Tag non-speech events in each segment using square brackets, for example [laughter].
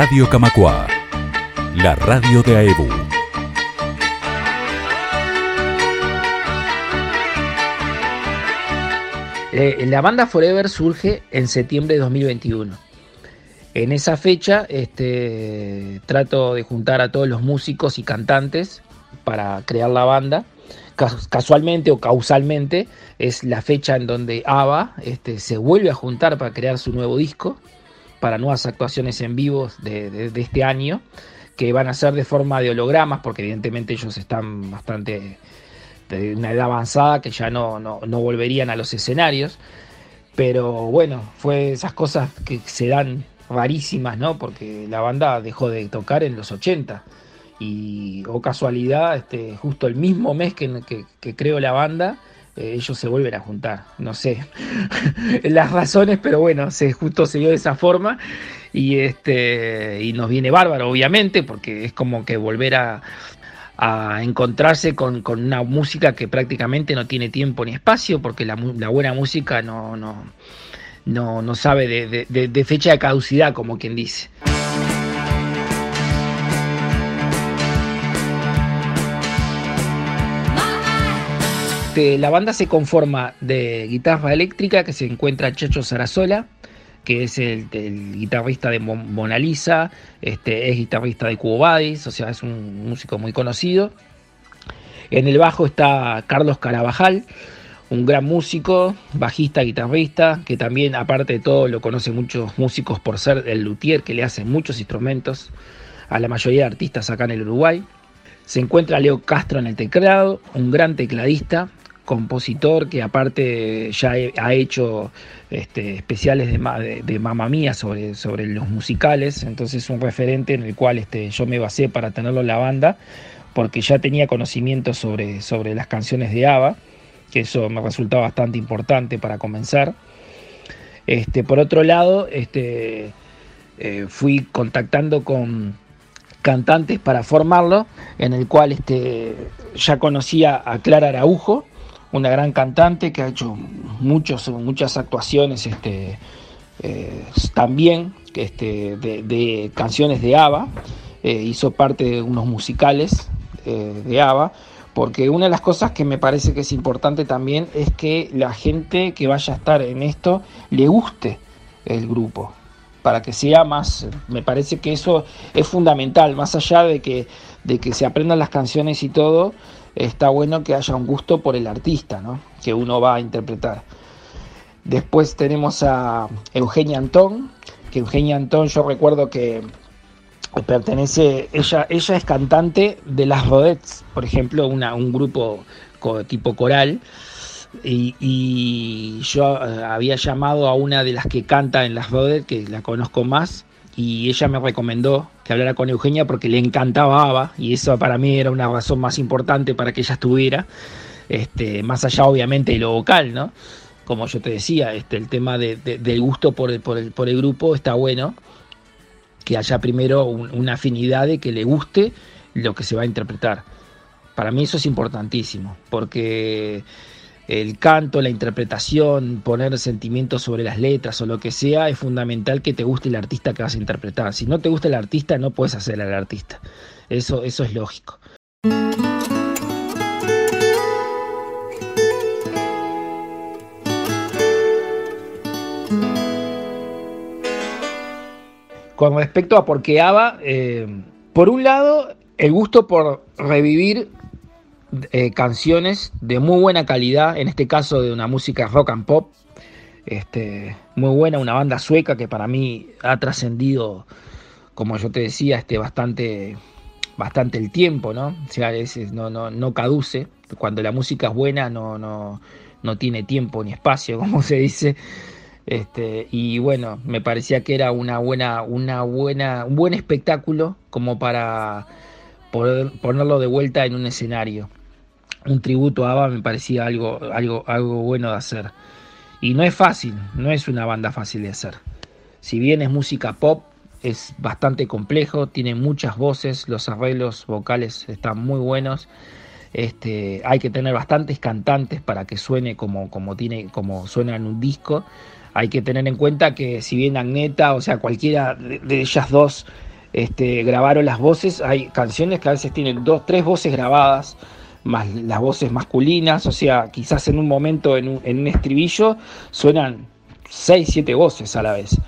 Radio Camacua, la radio de AEBU. Eh, la banda Forever surge en septiembre de 2021. En esa fecha este, trato de juntar a todos los músicos y cantantes para crear la banda. Casualmente o causalmente es la fecha en donde ABBA este, se vuelve a juntar para crear su nuevo disco, para nuevas actuaciones en vivo de, este año, que van a ser de forma de hologramas, porque evidentemente ellos están bastante de una edad avanzada que ya no, no, no volverían a los escenarios. Pero bueno, fue esas cosas que se dan rarísimas, ¿no? Porque la banda dejó de tocar en los 80 y o casualidad, este, justo el mismo mes que, que, creo la banda, eh, ellos se vuelven a juntar. No sé [laughs] las razones, pero bueno, se, justo se dio de esa forma y, este, y nos viene bárbaro, obviamente, porque es como que volver a, a encontrarse con, una música que prácticamente no tiene tiempo ni espacio, porque la, la buena música no, no, no, no sabe de, de, fecha de caducidad, como quien dice. La banda se conforma de guitarra eléctrica que se encuentra Chacho Sarasola, que es el, guitarrista de Mona Lisa, este, es guitarrista de Cubo o sea, es un músico muy conocido. En el bajo está Carlos Carabajal, un gran músico, bajista, guitarrista, que también, aparte de todo, lo conocen muchos músicos por ser el luthier que le hace muchos instrumentos a la mayoría de artistas acá en el Uruguay. Se encuentra Leo Castro en el teclado, un gran tecladista, compositor que aparte ya ha hecho este, especiales de, de, Mamma Mía sobre, sobre los musicales, entonces es un referente en el cual este, yo me basé para tenerlo en la banda, porque ya tenía conocimiento sobre, sobre las canciones de ABBA, que eso me resultaba bastante importante para comenzar. Este, por otro lado, este, eh, fui contactando con cantantes para formarlo, en el cual este, ya conocía a Clara Araujo, una gran cantante que ha hecho muchos, muchas actuaciones este, eh, también este, de, canciones de ABBA, eh, hizo parte de unos musicales eh, de ABBA, porque una de las cosas que me parece que es importante también es que la gente que vaya a estar en esto le guste el grupo, para que sea más, me parece que eso es fundamental, más allá de que, de que se aprendan las canciones y todo, está bueno que haya un gusto por el artista ¿no? que uno va a interpretar. Después tenemos a Eugenia Antón, que Eugenia Antón yo recuerdo que pertenece, ella, ella es cantante de las Rodets, por ejemplo, un grupo tipo coral, y, yo eh, había llamado a una de las que canta en las Rodets, que la conozco más, y ella me recomendó que hablara con Eugenia porque le encantaba ABBA y eso para mí era una razón más importante para que ella estuviera, este, más allá obviamente de lo vocal, ¿no? Como yo te decía, este, el tema del gusto por el, por, el, por el grupo está bueno, que haya primero una afinidad de que le guste lo que se va a interpretar. Para mí eso es importantísimo, porque el canto, la interpretación, poner sentimientos sobre las letras o lo que sea, es fundamental que te guste el artista que vas a interpretar. Si no te gusta el artista, no puedes hacer al artista. Eso, eso es lógico. Con respecto a por qué eh, por un lado, el gusto por revivir eh, canciones de muy buena calidad, en este caso de una música rock and pop, este, muy buena, una banda sueca que para mí ha trascendido, como yo te decía, este, bastante, bastante el tiempo, ¿no? O sea, no, no, no caduce, cuando la música es buena no, no, no tiene tiempo ni espacio, [laughs] como se dice. Este, y bueno, me parecía que era una buena, una buena, un buen espectáculo como para ponerlo de vuelta en un escenario un tributo a ABBA me parecía algo, algo, algo bueno de hacer. Y no es fácil, no es una banda fácil de hacer. Si bien es música pop, es bastante complejo, tiene muchas voces, los arreglos vocales están muy buenos. Este, hay que tener bastantes cantantes para que suene como, como, tiene, como suena en un disco. Hay que tener en cuenta que si bien Agneta, o sea, cualquiera de, ellas dos este, grabaron las voces. Hay canciones que a veces tienen dos, tres voces grabadas, las voces masculinas, o sea, quizás en un momento, en un, en un estribillo, suenan seis, siete voces a la vez.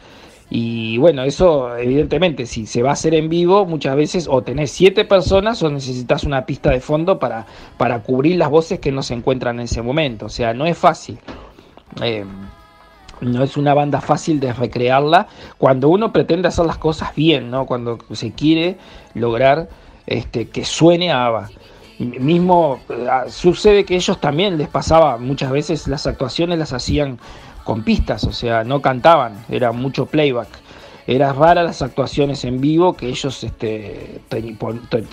Y bueno, eso evidentemente, si se va a hacer en vivo, muchas veces o tenés siete personas o necesitas una pista de fondo para, para cubrir las voces que no se encuentran en ese momento. O sea, no es fácil. Eh, no es una banda fácil de recrearla cuando uno pretende hacer las cosas bien, ¿no? Cuando se quiere lograr este, que suene a ABBA. Mismo eh, sucede que ellos también les pasaba muchas veces las actuaciones las hacían con pistas, o sea, no cantaban, era mucho playback. Era rara las actuaciones en vivo que ellos este,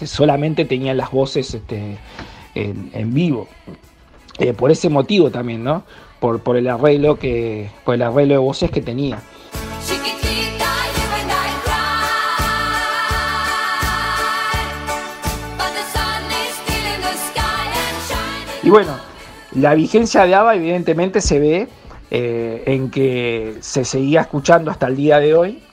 solamente tenían las voces este, en, vivo. Eh, por ese motivo también, ¿no? Por, por el arreglo que. por el arreglo de voces que tenía. Y bueno, la vigencia de ABBA evidentemente se ve eh, en que se seguía escuchando hasta el día de hoy.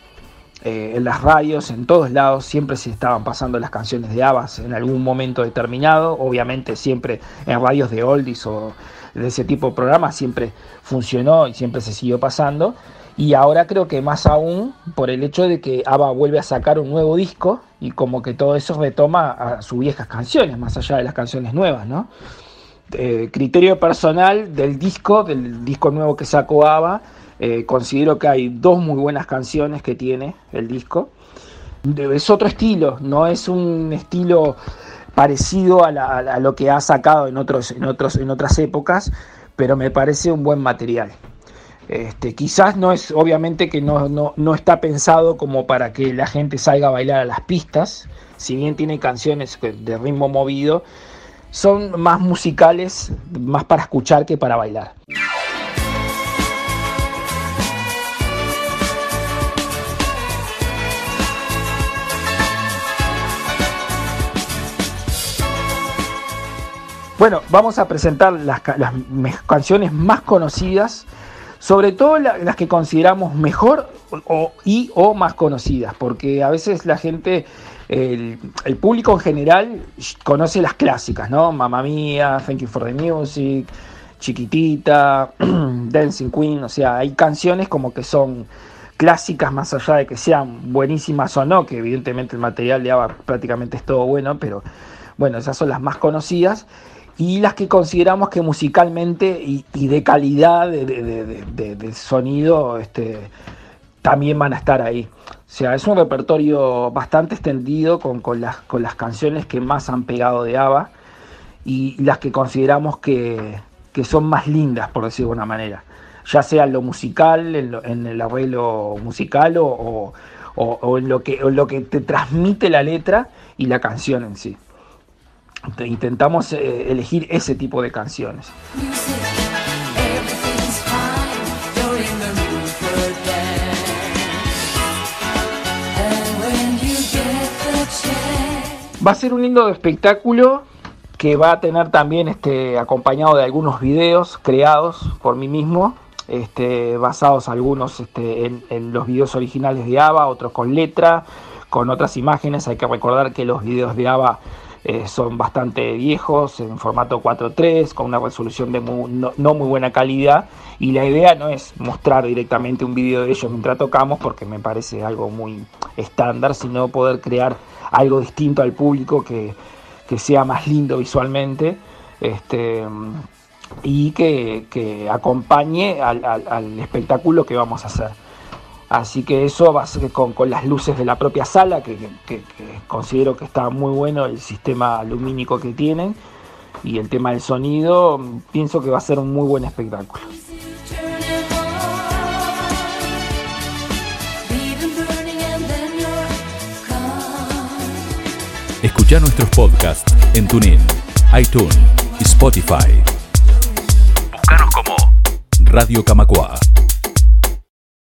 Eh, en las radios, en todos lados, siempre se estaban pasando las canciones de Abbas en algún momento determinado. Obviamente siempre en radios de oldies o de ese tipo de programas siempre funcionó y siempre se siguió pasando. Y ahora creo que más aún por el hecho de que ABBA vuelve a sacar un nuevo disco y como que todo eso retoma a sus viejas canciones, más allá de las canciones nuevas, ¿no? Eh, criterio personal del disco, del disco nuevo que sacó ABBA, eh, considero que hay dos muy buenas canciones que tiene el disco. Es otro estilo, no es un estilo parecido a, lo que ha sacado en, otros, en, en otras épocas, pero me parece un buen material. Este, quizás no es, obviamente que no, no, está pensado como para que la gente salga a bailar a las pistas, si bien tiene canciones de ritmo movido, son más musicales, más para escuchar que para bailar. Bueno, vamos a presentar las, canciones más conocidas, sobre todo las que consideramos mejor o, y o más conocidas, porque a veces la gente el, público en general conoce las clásicas, ¿no? Mamma Mía, Thank You for the Music, Chiquitita, [clears throat] Dancing Queen, o sea, hay canciones como que son clásicas más allá de que sean buenísimas o no, que evidentemente el material de ABBA prácticamente es todo bueno, pero bueno, esas son las más conocidas y las que consideramos que musicalmente y, de calidad de, sonido este, también van a estar ahí. O sea, es un repertorio bastante extendido con, las, con las canciones que más han pegado de ABBA y las que consideramos que, son más lindas, por decirlo de una manera. Ya sea en lo musical, en, el arreglo musical o, en, lo que, en lo que te transmite la letra y la canción en sí. Intentamos eh, elegir ese tipo de canciones. Va a ser un lindo espectáculo que va a tener también este, acompañado de algunos videos creados por mí mismo, este, basados algunos este, en, los videos originales de ABBA, otros con letra, con otras imágenes. Hay que recordar que los videos de ABBA eh, son bastante viejos, en formato 4.3, con una resolución de no, no, muy buena calidad. Y la idea no es mostrar directamente un video de ellos mientras tocamos, porque me parece algo muy estándar, sino poder crear algo distinto al público que, sea más lindo visualmente este, y que, acompañe al, espectáculo que vamos a hacer. Así que eso va a ser con, las luces de la propia sala, que, considero que está muy bueno el sistema lumínico que tienen y el tema del sonido, pienso que va a ser un muy buen espectáculo. Escucha nuestros podcasts en TuneIn, iTunes y Spotify. Búscanos como Radio Camacua.